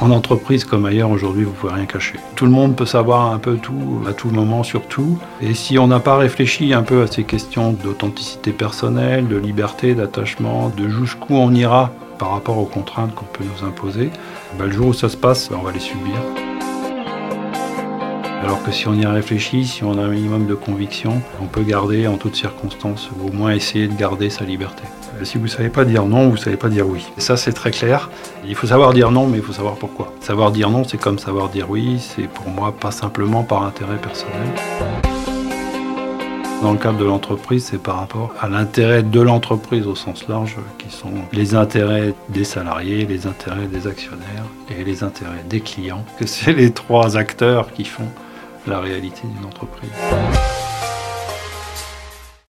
En entreprise comme ailleurs, aujourd'hui, vous pouvez rien cacher. Tout le monde peut savoir un peu tout, à tout moment, sur tout. Et si on n'a pas réfléchi un peu à ces questions d'authenticité personnelle, de liberté, d'attachement, de jusqu'où on ira par rapport aux contraintes qu'on peut nous imposer, bah, le jour où ça se passe, on va les subir. Alors que si on y réfléchit, si on a un minimum de conviction, on peut garder en toutes circonstances, ou au moins essayer de garder sa liberté. Euh, si vous ne savez pas dire non, vous ne savez pas dire oui. Ça, c'est très clair. Il faut savoir dire non, mais il faut savoir pourquoi. Savoir dire non, c'est comme savoir dire oui, c'est pour moi pas simplement par intérêt personnel. Dans le cadre de l'entreprise, c'est par rapport à l'intérêt de l'entreprise au sens large, qui sont les intérêts des salariés, les intérêts des actionnaires et les intérêts des clients. C'est les trois acteurs qui font la réalité d'une entreprise.